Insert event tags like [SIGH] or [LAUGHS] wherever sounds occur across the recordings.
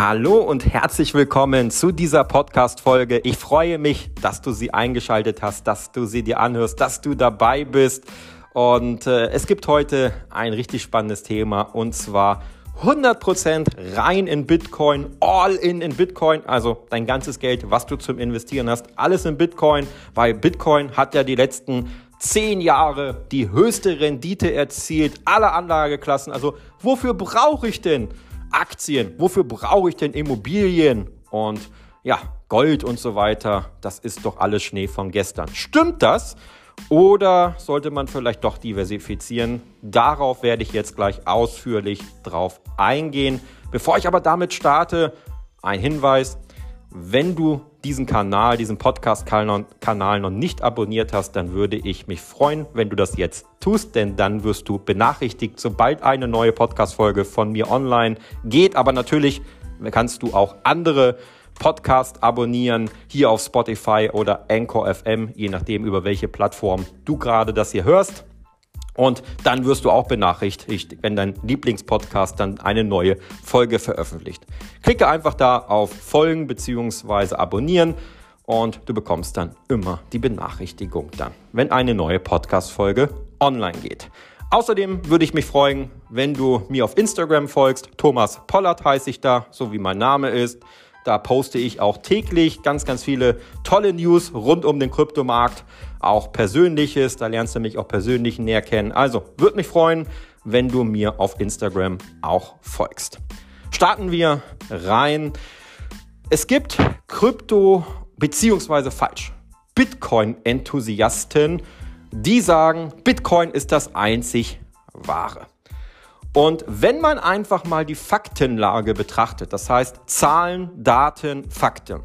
Hallo und herzlich willkommen zu dieser Podcast-Folge. Ich freue mich, dass du sie eingeschaltet hast, dass du sie dir anhörst, dass du dabei bist. Und äh, es gibt heute ein richtig spannendes Thema und zwar 100% rein in Bitcoin, all in in Bitcoin, also dein ganzes Geld, was du zum Investieren hast, alles in Bitcoin, weil Bitcoin hat ja die letzten zehn Jahre die höchste Rendite erzielt aller Anlageklassen. Also wofür brauche ich denn Aktien? Wofür brauche ich denn Immobilien? Und ja, Gold und so weiter, das ist doch alles Schnee von gestern. Stimmt das? Oder sollte man vielleicht doch diversifizieren? Darauf werde ich jetzt gleich ausführlich drauf eingehen. Bevor ich aber damit starte, ein Hinweis. Wenn du diesen Kanal, diesen Podcast-Kanal noch nicht abonniert hast, dann würde ich mich freuen, wenn du das jetzt tust, denn dann wirst du benachrichtigt, sobald eine neue Podcast-Folge von mir online geht. Aber natürlich kannst du auch andere Podcasts abonnieren, hier auf Spotify oder Anchor FM, je nachdem, über welche Plattform du gerade das hier hörst. Und dann wirst du auch benachrichtigt, wenn dein Lieblingspodcast dann eine neue Folge veröffentlicht. Klicke einfach da auf Folgen bzw. abonnieren und du bekommst dann immer die Benachrichtigung dann, wenn eine neue Podcast-Folge online geht. Außerdem würde ich mich freuen, wenn du mir auf Instagram folgst. Thomas Pollard heiße ich da, so wie mein Name ist. Da poste ich auch täglich ganz, ganz viele tolle News rund um den Kryptomarkt auch Persönliches. Da lernst du mich auch persönlich näher kennen. Also würde mich freuen, wenn du mir auf Instagram auch folgst. Starten wir rein. Es gibt Krypto beziehungsweise falsch. Bitcoin-Enthusiasten, die sagen, Bitcoin ist das einzig wahre. Und wenn man einfach mal die Faktenlage betrachtet, das heißt Zahlen, Daten, Fakten,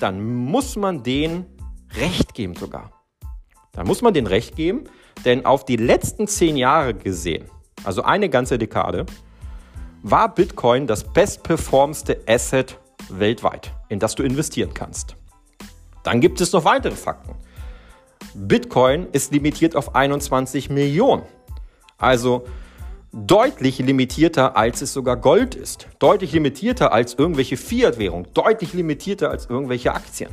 dann muss man denen Recht geben sogar. Da muss man den recht geben, denn auf die letzten zehn Jahre gesehen, also eine ganze Dekade, war Bitcoin das bestperformste Asset weltweit, in das du investieren kannst. Dann gibt es noch weitere Fakten. Bitcoin ist limitiert auf 21 Millionen. Also deutlich limitierter, als es sogar Gold ist. Deutlich limitierter als irgendwelche Fiat-Währung. Deutlich limitierter als irgendwelche Aktien.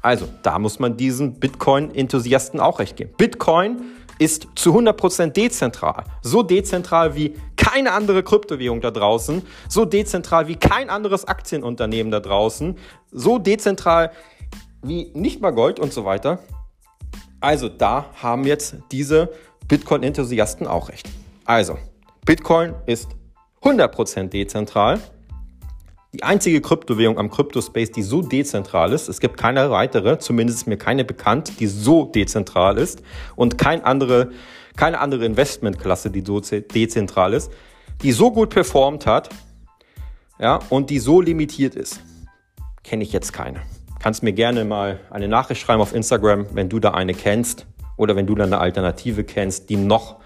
Also, da muss man diesen Bitcoin-Enthusiasten auch recht geben. Bitcoin ist zu 100% dezentral. So dezentral wie keine andere Kryptowährung da draußen. So dezentral wie kein anderes Aktienunternehmen da draußen. So dezentral wie nicht mal Gold und so weiter. Also, da haben jetzt diese Bitcoin-Enthusiasten auch recht. Also, Bitcoin ist 100% dezentral. Die einzige Kryptowährung am Kryptospace, die so dezentral ist, es gibt keine weitere, zumindest ist mir keine bekannt, die so dezentral ist und kein andere, keine andere Investmentklasse, die so dezentral ist, die so gut performt hat ja, und die so limitiert ist. Kenne ich jetzt keine. Kannst mir gerne mal eine Nachricht schreiben auf Instagram, wenn du da eine kennst oder wenn du da eine Alternative kennst, die noch,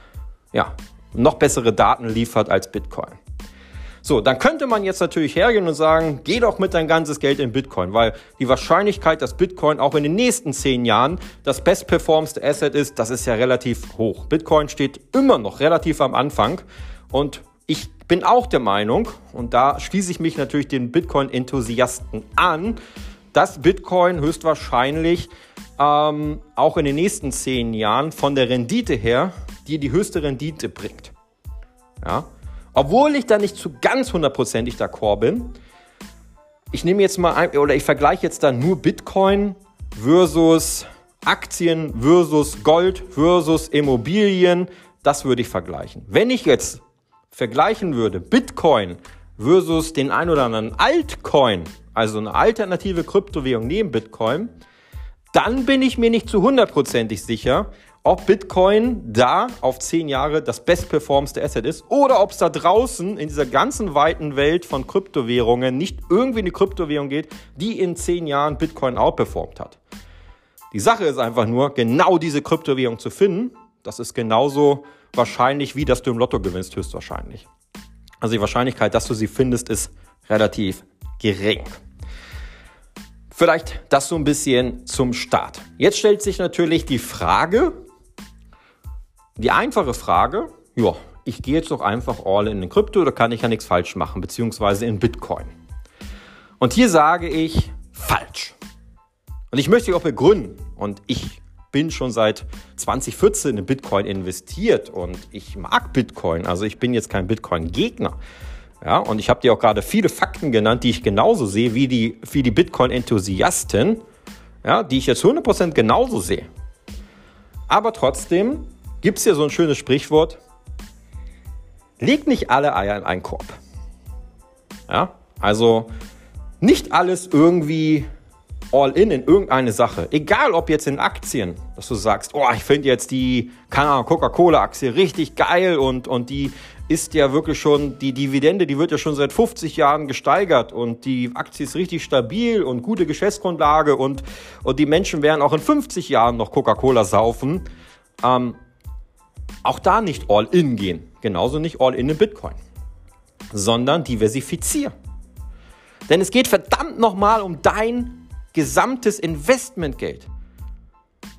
ja, noch bessere Daten liefert als Bitcoin. So, dann könnte man jetzt natürlich hergehen und sagen, geh doch mit dein ganzes Geld in Bitcoin, weil die Wahrscheinlichkeit, dass Bitcoin auch in den nächsten zehn Jahren das bestperformste Asset ist, das ist ja relativ hoch. Bitcoin steht immer noch relativ am Anfang und ich bin auch der Meinung, und da schließe ich mich natürlich den Bitcoin-Enthusiasten an, dass Bitcoin höchstwahrscheinlich ähm, auch in den nächsten zehn Jahren von der Rendite her dir die höchste Rendite bringt. Ja, obwohl ich da nicht zu ganz hundertprozentig d'accord bin. Ich nehme jetzt mal ein, oder ich vergleiche jetzt da nur Bitcoin versus Aktien versus Gold versus Immobilien. Das würde ich vergleichen. Wenn ich jetzt vergleichen würde Bitcoin versus den ein oder anderen Altcoin, also eine alternative Kryptowährung neben Bitcoin, dann bin ich mir nicht zu hundertprozentig sicher, ob Bitcoin da auf zehn Jahre das bestperformste Asset ist oder ob es da draußen in dieser ganzen weiten Welt von Kryptowährungen nicht irgendwie eine Kryptowährung geht, die in zehn Jahren Bitcoin outperformt hat. Die Sache ist einfach nur, genau diese Kryptowährung zu finden, das ist genauso wahrscheinlich, wie dass du im Lotto gewinnst, höchstwahrscheinlich. Also die Wahrscheinlichkeit, dass du sie findest, ist relativ gering. Vielleicht das so ein bisschen zum Start. Jetzt stellt sich natürlich die Frage, die einfache Frage, ja, ich gehe jetzt doch einfach all in den Krypto, da kann ich ja nichts falsch machen, beziehungsweise in Bitcoin. Und hier sage ich falsch. Und ich möchte auch begründen. Und ich bin schon seit 2014 in Bitcoin investiert und ich mag Bitcoin. Also ich bin jetzt kein Bitcoin-Gegner. Ja, und ich habe dir auch gerade viele Fakten genannt, die ich genauso sehe wie die, wie die Bitcoin-Enthusiasten, ja, die ich jetzt 100% genauso sehe. Aber trotzdem gibt es hier so ein schönes Sprichwort, leg nicht alle Eier in einen Korb. Ja, also nicht alles irgendwie all in in irgendeine Sache. Egal ob jetzt in Aktien, dass du sagst, oh, ich finde jetzt die Coca-Cola-Aktie richtig geil und, und die ist ja wirklich schon, die Dividende, die wird ja schon seit 50 Jahren gesteigert und die Aktie ist richtig stabil und gute Geschäftsgrundlage und, und die Menschen werden auch in 50 Jahren noch Coca-Cola saufen. Ähm, auch da nicht all in gehen. Genauso nicht all in in Bitcoin. Sondern diversifizieren. Denn es geht verdammt nochmal um dein gesamtes Investmentgeld.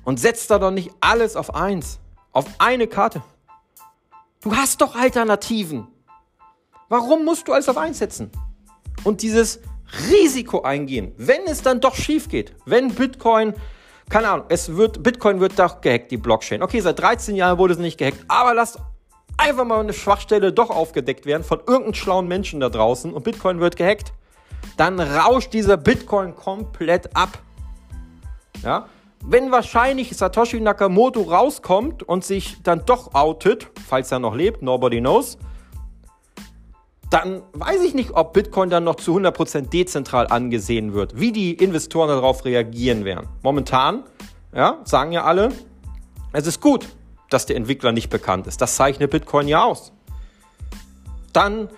Und setz da doch nicht alles auf eins, auf eine Karte. Du hast doch Alternativen. Warum musst du alles auf eins setzen? Und dieses Risiko eingehen, wenn es dann doch schief geht, wenn Bitcoin, keine Ahnung, es wird, Bitcoin wird doch gehackt, die Blockchain. Okay, seit 13 Jahren wurde es nicht gehackt, aber lass einfach mal eine Schwachstelle doch aufgedeckt werden von irgendeinem schlauen Menschen da draußen und Bitcoin wird gehackt dann rauscht dieser Bitcoin komplett ab. Ja? Wenn wahrscheinlich Satoshi Nakamoto rauskommt und sich dann doch outet, falls er noch lebt, nobody knows, dann weiß ich nicht, ob Bitcoin dann noch zu 100% dezentral angesehen wird, wie die Investoren darauf reagieren werden. Momentan, ja, sagen ja alle, es ist gut, dass der Entwickler nicht bekannt ist. Das zeichnet Bitcoin ja aus. Dann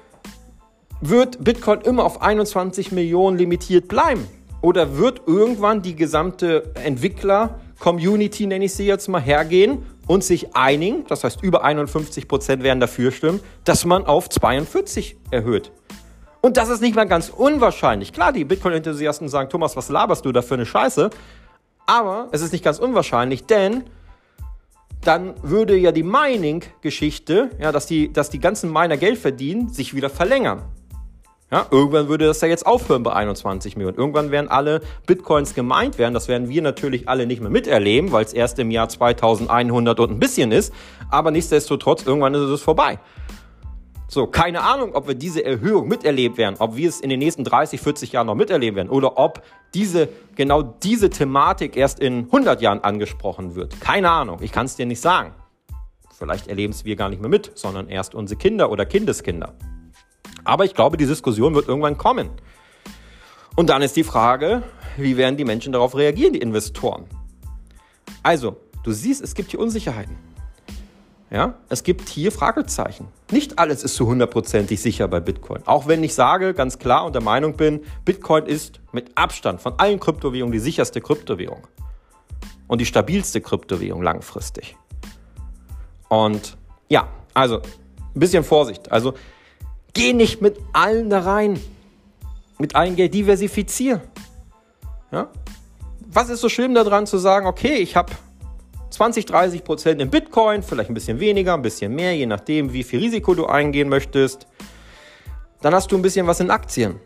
wird Bitcoin immer auf 21 Millionen limitiert bleiben? Oder wird irgendwann die gesamte Entwickler-Community, nenne ich sie jetzt mal, hergehen und sich einigen, das heißt über 51 Prozent werden dafür stimmen, dass man auf 42 erhöht? Und das ist nicht mal ganz unwahrscheinlich. Klar, die Bitcoin-Enthusiasten sagen, Thomas, was laberst du da für eine Scheiße? Aber es ist nicht ganz unwahrscheinlich, denn dann würde ja die Mining-Geschichte, ja, dass die, dass die ganzen Miner Geld verdienen, sich wieder verlängern. Ja, irgendwann würde das ja jetzt aufhören bei 21 Millionen. Irgendwann werden alle Bitcoins gemeint werden. Das werden wir natürlich alle nicht mehr miterleben, weil es erst im Jahr 2100 und ein bisschen ist. Aber nichtsdestotrotz, irgendwann ist es vorbei. So, keine Ahnung, ob wir diese Erhöhung miterleben werden, ob wir es in den nächsten 30, 40 Jahren noch miterleben werden oder ob diese, genau diese Thematik erst in 100 Jahren angesprochen wird. Keine Ahnung, ich kann es dir nicht sagen. Vielleicht erleben es wir gar nicht mehr mit, sondern erst unsere Kinder oder Kindeskinder. Aber ich glaube, die Diskussion wird irgendwann kommen. Und dann ist die Frage, wie werden die Menschen darauf reagieren, die Investoren? Also, du siehst, es gibt hier Unsicherheiten. Ja, es gibt hier Fragezeichen. Nicht alles ist zu hundertprozentig sicher bei Bitcoin. Auch wenn ich sage, ganz klar und der Meinung bin, Bitcoin ist mit Abstand von allen Kryptowährungen die sicherste Kryptowährung. Und die stabilste Kryptowährung langfristig. Und ja, also ein bisschen Vorsicht. Also Geh nicht mit allen da rein. Mit allen Geld. Diversifizier. Ja? Was ist so schlimm daran zu sagen, okay, ich habe 20, 30 Prozent in Bitcoin, vielleicht ein bisschen weniger, ein bisschen mehr, je nachdem, wie viel Risiko du eingehen möchtest. Dann hast du ein bisschen was in Aktien.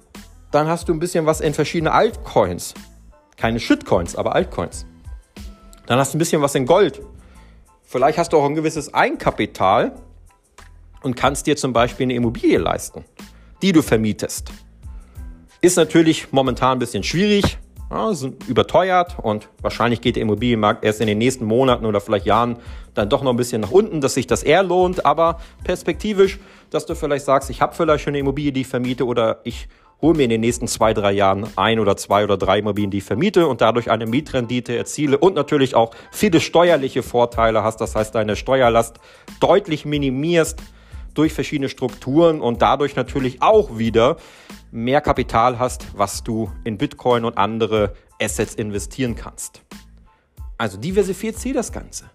Dann hast du ein bisschen was in verschiedene Altcoins. Keine Shitcoins, aber Altcoins. Dann hast du ein bisschen was in Gold. Vielleicht hast du auch ein gewisses Eigenkapital und kannst dir zum Beispiel eine Immobilie leisten, die du vermietest. Ist natürlich momentan ein bisschen schwierig, ja, sind überteuert und wahrscheinlich geht der Immobilienmarkt erst in den nächsten Monaten oder vielleicht Jahren dann doch noch ein bisschen nach unten, dass sich das eher lohnt, aber perspektivisch, dass du vielleicht sagst, ich habe vielleicht schon eine Immobilie, die ich vermiete oder ich hole mir in den nächsten zwei, drei Jahren ein oder zwei oder drei Immobilien, die ich vermiete und dadurch eine Mietrendite erziele und natürlich auch viele steuerliche Vorteile hast, das heißt deine Steuerlast deutlich minimierst, durch verschiedene Strukturen und dadurch natürlich auch wieder mehr Kapital hast, was du in Bitcoin und andere Assets investieren kannst. Also diversifizier das Ganze.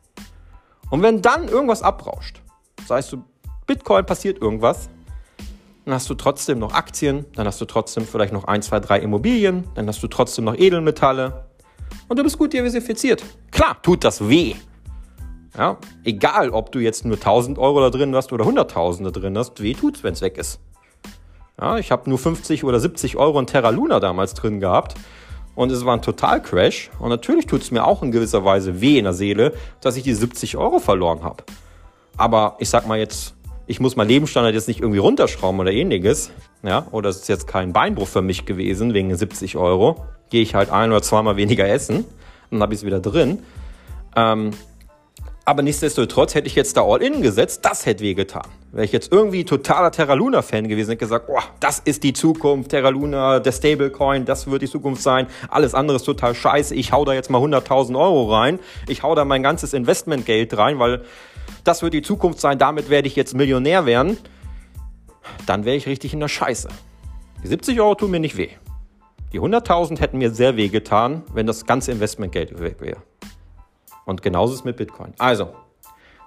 Und wenn dann irgendwas abrauscht, sagst du, Bitcoin passiert irgendwas, dann hast du trotzdem noch Aktien, dann hast du trotzdem vielleicht noch ein, zwei, drei Immobilien, dann hast du trotzdem noch Edelmetalle und du bist gut diversifiziert. Klar, tut das weh. Ja, egal, ob du jetzt nur 1000 Euro da drin hast oder 100.000 da drin hast, weh tut's, wenn es weg ist. Ja, ich habe nur 50 oder 70 Euro in Terra Luna damals drin gehabt und es war ein Total-Crash. Und natürlich tut es mir auch in gewisser Weise weh in der Seele, dass ich die 70 Euro verloren habe. Aber ich sag mal jetzt, ich muss mein Lebensstandard jetzt nicht irgendwie runterschrauben oder ähnliches. Ja, oder es ist jetzt kein Beinbruch für mich gewesen wegen 70 Euro. Gehe ich halt ein oder zweimal weniger essen, dann habe ich es wieder drin. Ähm, aber nichtsdestotrotz hätte ich jetzt da All-In gesetzt, das hätte wehgetan. Wäre ich jetzt irgendwie totaler Terra Luna-Fan gewesen, hätte gesagt, oh, das ist die Zukunft, Terra Luna, der Stablecoin, das wird die Zukunft sein. Alles andere ist total scheiße. Ich hau da jetzt mal 100.000 Euro rein. Ich hau da mein ganzes Investmentgeld rein, weil das wird die Zukunft sein. Damit werde ich jetzt Millionär werden. Dann wäre ich richtig in der Scheiße. Die 70 Euro tun mir nicht weh. Die 100.000 hätten mir sehr weh getan, wenn das ganze Investmentgeld weg wäre. Und genauso ist es mit Bitcoin. Also,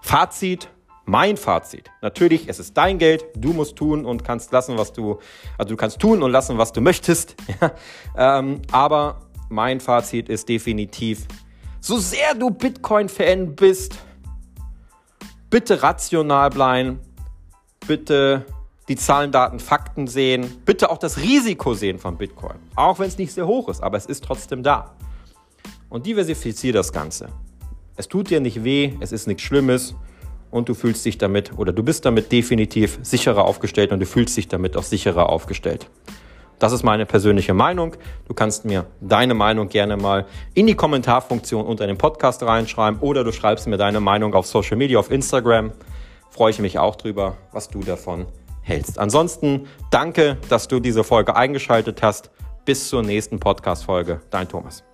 Fazit, mein Fazit. Natürlich, es ist dein Geld, du musst tun und kannst lassen, was du, also du kannst tun und lassen, was du möchtest. [LAUGHS] ähm, aber mein Fazit ist definitiv, so sehr du Bitcoin-Fan bist, bitte rational bleiben, bitte die Zahlen, Daten, Fakten sehen, bitte auch das Risiko sehen von Bitcoin. Auch wenn es nicht sehr hoch ist, aber es ist trotzdem da. Und diversifiziere das Ganze. Es tut dir nicht weh, es ist nichts Schlimmes und du fühlst dich damit oder du bist damit definitiv sicherer aufgestellt und du fühlst dich damit auch sicherer aufgestellt. Das ist meine persönliche Meinung. Du kannst mir deine Meinung gerne mal in die Kommentarfunktion unter dem Podcast reinschreiben oder du schreibst mir deine Meinung auf Social Media, auf Instagram. Freue ich mich auch drüber, was du davon hältst. Ansonsten danke, dass du diese Folge eingeschaltet hast. Bis zur nächsten Podcast-Folge. Dein Thomas.